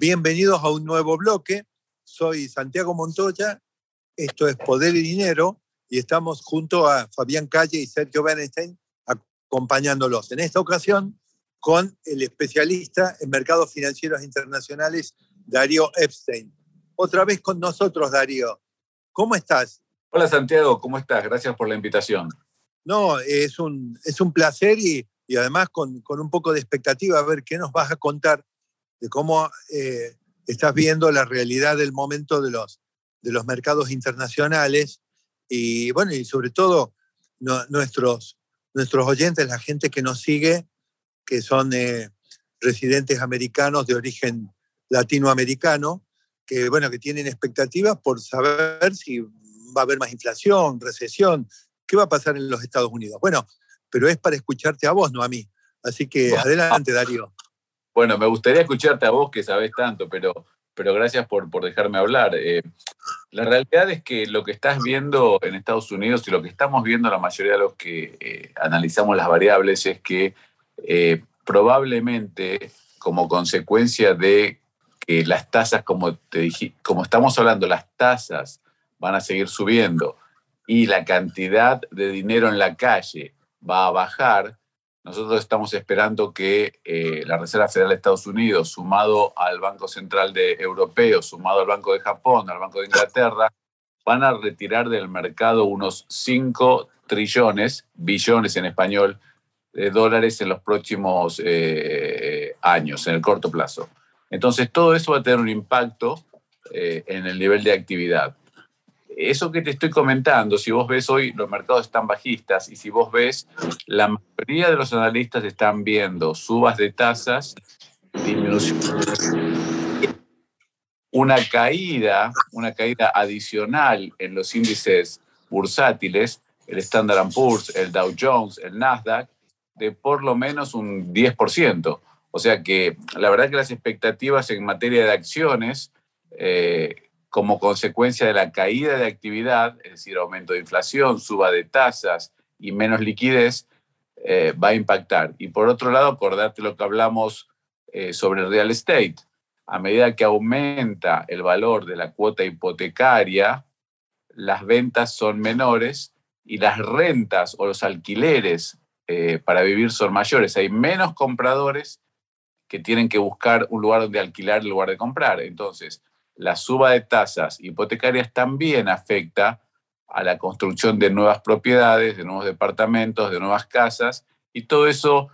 Bienvenidos a un nuevo bloque. Soy Santiago Montoya. Esto es Poder y Dinero y estamos junto a Fabián Calle y Sergio Bernstein acompañándolos. En esta ocasión con el especialista en mercados financieros internacionales, Darío Epstein. Otra vez con nosotros, Darío. ¿Cómo estás? Hola Santiago, ¿cómo estás? Gracias por la invitación. No, es un, es un placer y, y además con, con, un poco de expectativa a ver qué nos vas a contar de cómo eh, estás viendo la realidad del momento de los, de los mercados internacionales y, bueno, y sobre todo nuestros, nuestros oyentes, la gente que nos sigue, que son eh, residentes americanos de origen latinoamericano, que, bueno, que tienen expectativas por saber si va a haber más inflación, recesión, qué va a pasar en los Estados Unidos. Bueno, pero es para escucharte a vos, no a mí. Así que adelante, Darío. Bueno, me gustaría escucharte a vos que sabés tanto, pero, pero gracias por, por dejarme hablar. Eh, la realidad es que lo que estás viendo en Estados Unidos y lo que estamos viendo la mayoría de los que eh, analizamos las variables es que eh, probablemente como consecuencia de que las tasas, como te dije, como estamos hablando, las tasas van a seguir subiendo y la cantidad de dinero en la calle va a bajar, nosotros estamos esperando que eh, la Reserva Federal de Estados Unidos, sumado al Banco Central de Europeo, sumado al Banco de Japón, al Banco de Inglaterra, van a retirar del mercado unos 5 trillones, billones en español, de dólares en los próximos eh, años, en el corto plazo. Entonces, todo eso va a tener un impacto eh, en el nivel de actividad eso que te estoy comentando, si vos ves hoy los mercados están bajistas y si vos ves, la mayoría de los analistas están viendo subas de tasas, disminución, una caída, una caída adicional en los índices bursátiles, el Standard Poor's, el Dow Jones, el Nasdaq, de por lo menos un 10%. O sea que la verdad que las expectativas en materia de acciones eh, como consecuencia de la caída de actividad, es decir, aumento de inflación, suba de tasas y menos liquidez, eh, va a impactar. Y por otro lado, acordate lo que hablamos eh, sobre el real estate. A medida que aumenta el valor de la cuota hipotecaria, las ventas son menores y las rentas o los alquileres eh, para vivir son mayores. Hay menos compradores que tienen que buscar un lugar donde alquilar en lugar de comprar. Entonces, la suba de tasas hipotecarias también afecta a la construcción de nuevas propiedades, de nuevos departamentos, de nuevas casas, y todo eso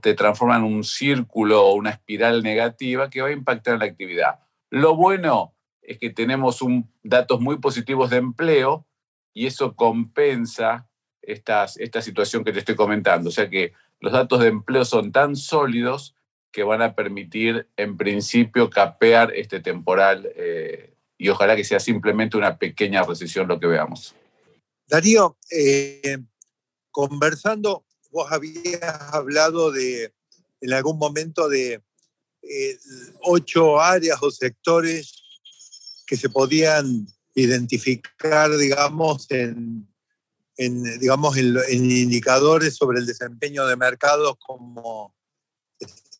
te transforma en un círculo o una espiral negativa que va a impactar en la actividad. Lo bueno es que tenemos datos muy positivos de empleo y eso compensa esta situación que te estoy comentando. O sea que los datos de empleo son tan sólidos que van a permitir, en principio, capear este temporal eh, y ojalá que sea simplemente una pequeña recesión lo que veamos. Darío, eh, conversando, vos habías hablado de, en algún momento de eh, ocho áreas o sectores que se podían identificar, digamos, en, digamos, en indicadores sobre el desempeño de mercados como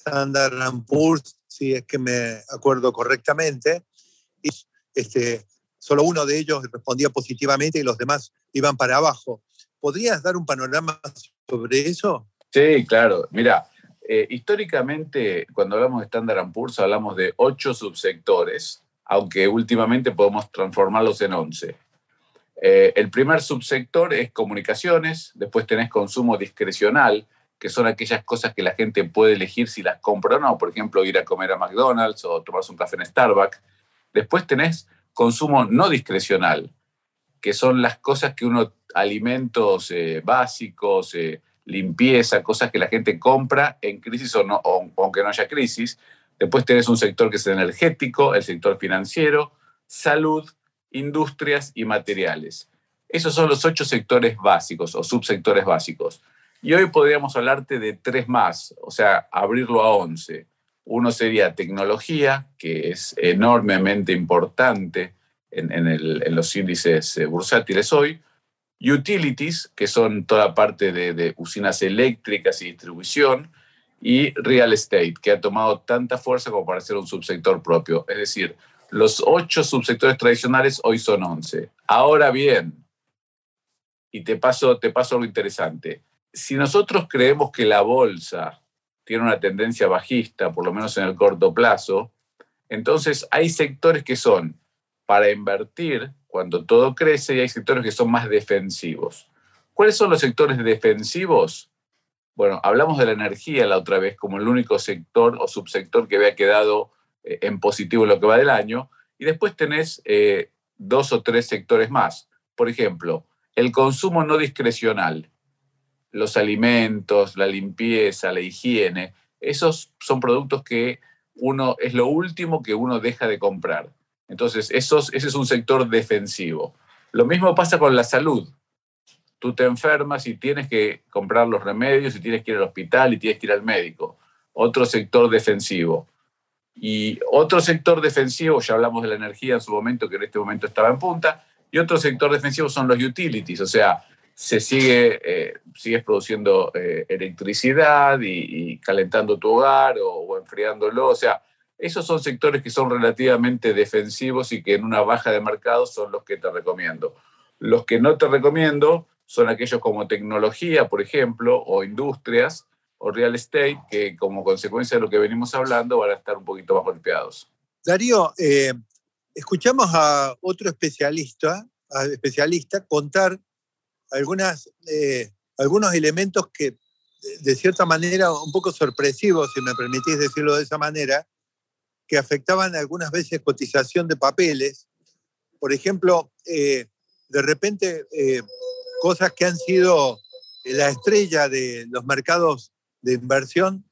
Standard Poor's, si es que me acuerdo correctamente, y este, solo uno de ellos respondía positivamente y los demás iban para abajo. ¿Podrías dar un panorama sobre eso? Sí, claro. Mira, eh, históricamente cuando hablamos de Standard Poor's hablamos de ocho subsectores, aunque últimamente podemos transformarlos en once. Eh, el primer subsector es comunicaciones, después tenés consumo discrecional, que son aquellas cosas que la gente puede elegir si las compra o no. Por ejemplo, ir a comer a McDonald's o tomarse un café en Starbucks. Después tenés consumo no discrecional, que son las cosas que uno, alimentos eh, básicos, eh, limpieza, cosas que la gente compra en crisis o, no, aunque no haya crisis. Después tenés un sector que es energético, el sector financiero, salud, industrias y materiales. Esos son los ocho sectores básicos o subsectores básicos. Y hoy podríamos hablarte de tres más, o sea, abrirlo a once. Uno sería tecnología, que es enormemente importante en, los índices eh, bursátiles hoy. Utilities, que son toda parte de, de usinas eléctricas y distribución. Y real estate, que ha tomado tanta fuerza como para ser un subsector propio. Es decir, los ocho subsectores tradicionales hoy son once. Ahora bien, y te paso, te paso algo interesante. Si nosotros creemos que la bolsa tiene una tendencia bajista, por lo menos en el corto plazo, entonces hay sectores que son para invertir cuando todo crece y hay sectores que son más defensivos. ¿Cuáles son los sectores defensivos? Bueno, hablamos de la energía la otra vez como el único sector o subsector que había quedado eh, en positivo en lo que va del año. Y después tenés eh, dos o tres sectores más. Por ejemplo, el consumo no discrecional, los alimentos, la limpieza, la higiene, esos son productos que uno es lo último que uno deja de comprar. Entonces, esos, ese es un sector defensivo. Lo mismo pasa con la salud. Tú te enfermas y tienes que comprar los remedios y tienes que ir al hospital y tienes que ir al médico. Otro sector defensivo. Y otro sector defensivo, ya hablamos de la energía en su momento, que en este momento estaba en punta, y otro sector defensivo son los utilities, o sea, se sigue, eh, sigues produciendo eh, electricidad y, calentando tu hogar o, enfriándolo, o sea, esos son sectores que son relativamente defensivos y que en una baja de mercado son los que te recomiendo. Los que no te recomiendo son aquellos como tecnología, por ejemplo, o industrias, o real estate, que como consecuencia de lo que venimos hablando van a estar un poquito más golpeados. Darío, eh, escuchamos a otro especialista, especialista contar algunas, eh, algunos elementos que, de cierta manera, un poco sorpresivos, si me permitís decirlo de esa manera, que afectaban algunas veces cotización de papeles. Por ejemplo, eh, de repente, cosas que han sido la estrella de los mercados de inversión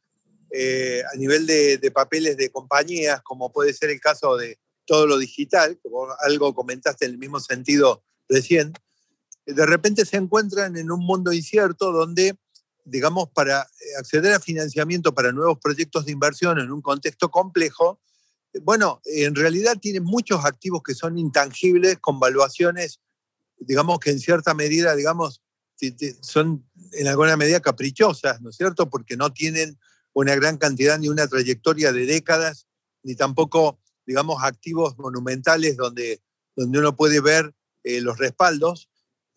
eh, a nivel de, papeles de compañías, como puede ser el caso de todo lo digital, como algo comentaste en el mismo sentido recién, de repente se encuentran en un mundo incierto donde, digamos, para acceder a financiamiento para nuevos proyectos de inversión en un contexto complejo, bueno, en realidad tienen muchos activos que son intangibles con valuaciones, digamos que en cierta medida, digamos, son en alguna medida caprichosas, ¿no es cierto? Porque no tienen una gran cantidad ni una trayectoria de décadas, ni tampoco, digamos, activos monumentales donde, donde uno puede ver eh, los respaldos.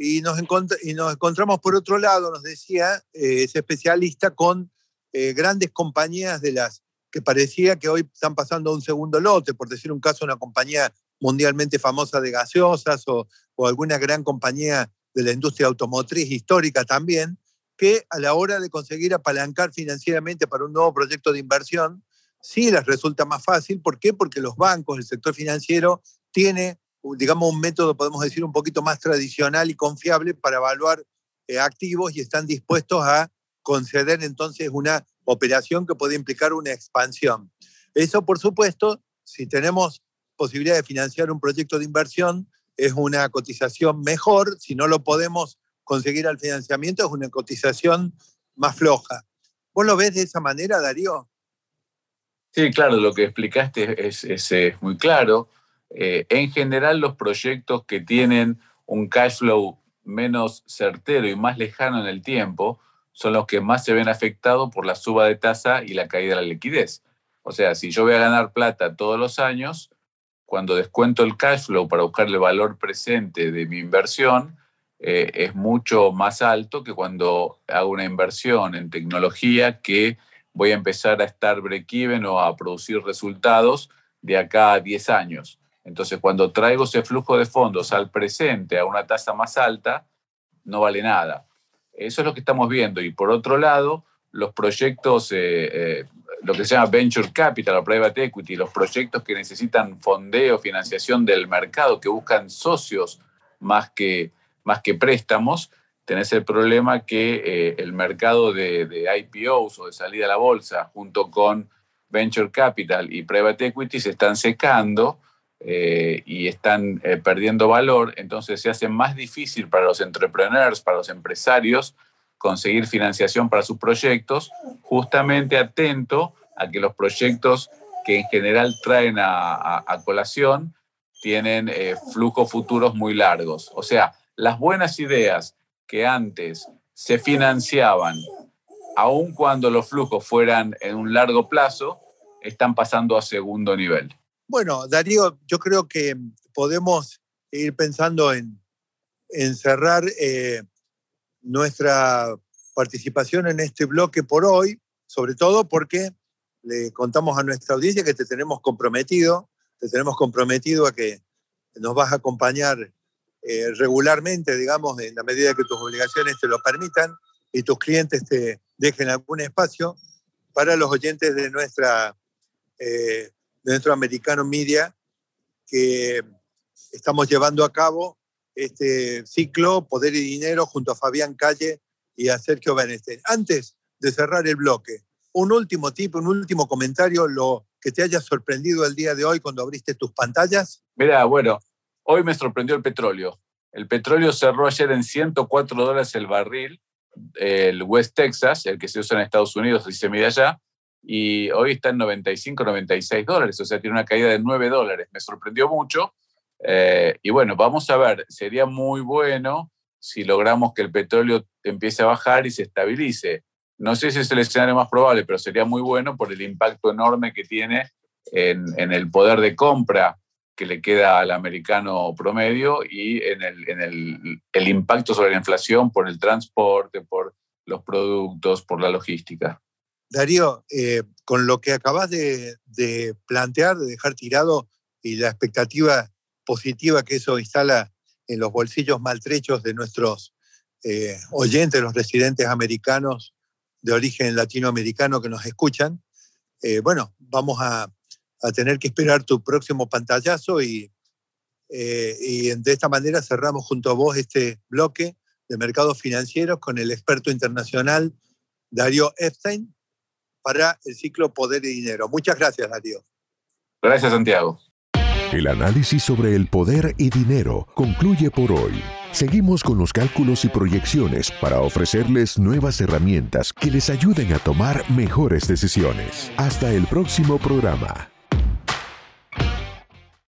Y nos, y nos encontramos por otro lado, nos decía eh, ese especialista, con eh, grandes compañías de las que parecía que hoy están pasando a un segundo lote, por decir un caso, una compañía mundialmente famosa de gaseosas o, o alguna gran compañía de la industria automotriz histórica también, que a la hora de conseguir apalancar financieramente para un nuevo proyecto de inversión, sí les resulta más fácil. ¿Por qué? Porque los bancos, el sector financiero, tiene, digamos, un método, podemos decir, un poquito más tradicional y confiable para evaluar eh, activos y están dispuestos a conceder entonces una operación que puede implicar una expansión. Eso, por supuesto, si tenemos posibilidad de financiar un proyecto de inversión, es una cotización mejor. Si no lo podemos conseguir al financiamiento, es una cotización más floja. ¿Vos lo ves de esa manera, Darío? Sí, claro, lo que explicaste es, muy claro. Eh, en general, los proyectos que tienen un cash flow menos certero y más lejano en el tiempo son los que más se ven afectados por la suba de tasa y la caída de la liquidez. O sea, si yo voy a ganar plata todos los años, cuando descuento el cash flow para buscar el valor presente de mi inversión, eh, es mucho más alto que cuando hago una inversión en tecnología que voy a empezar a estar break-even o a producir resultados de acá a 10 años. Entonces, cuando traigo ese flujo de fondos al presente a una tasa más alta, no vale nada. Eso es lo que estamos viendo. Y por otro lado, los proyectos eh, eh, lo que se llama venture capital o private equity, los proyectos que necesitan fondeo, financiación del mercado, que buscan socios más que, más que préstamos, tenés el problema que eh, el mercado de, IPOs o de salida a la bolsa, junto con venture capital y private equity se están secando eh, y están eh, perdiendo valor, entonces se hace más difícil para los entrepreneurs, para los empresarios, conseguir financiación para sus proyectos, justamente atento a que los proyectos que en general traen a, colación tienen eh, flujos futuros muy largos. O sea, las buenas ideas que antes se financiaban, aun cuando los flujos fueran en un largo plazo, están pasando a segundo nivel. Bueno, Darío, yo creo que podemos ir pensando en, cerrar eh, nuestra participación en este bloque por hoy, sobre todo porque le contamos a nuestra audiencia que te tenemos comprometido, te tenemos comprometido a que nos vas a acompañar eh, regularmente, digamos, en la medida que tus obligaciones te lo permitan y tus clientes te dejen algún espacio para los oyentes de nuestra eh, de nuestro americano media que estamos llevando a cabo este ciclo Poder y Dinero junto a Fabián Calle y a Sergio Benestein. Antes de cerrar el bloque, un último tipo, un último comentario, lo que te haya sorprendido el día de hoy cuando abriste tus pantallas. Mira, bueno, hoy me sorprendió el petróleo. El petróleo cerró ayer en 104 dólares el barril, el West Texas, el que se usa en Estados Unidos y se mide allá, y hoy está en 95, 96 dólares, o sea, tiene una caída de 9 dólares. Me sorprendió mucho. Eh, y bueno, vamos a ver, sería muy bueno si logramos que el petróleo empiece a bajar y se estabilice. No sé si es el escenario más probable, pero sería muy bueno por el impacto enorme que tiene en, el poder de compra que le queda al americano promedio y en, el impacto sobre la inflación por el transporte, por los productos, por la logística. Darío, eh, con lo que acabas de, plantear, de dejar tirado y la expectativa positiva que eso instala en los bolsillos maltrechos de nuestros eh, oyentes, los residentes americanos de origen latinoamericano que nos escuchan, eh, bueno, vamos a, tener que esperar tu próximo pantallazo y, y de esta manera cerramos junto a vos este bloque de mercados financieros con el experto internacional Darío Epstein, para el ciclo Poder y Dinero. Muchas gracias, Darío. Gracias, Santiago. El análisis sobre el poder y dinero concluye por hoy. Seguimos con los cálculos y proyecciones para ofrecerles nuevas herramientas que les ayuden a tomar mejores decisiones. Hasta el próximo programa.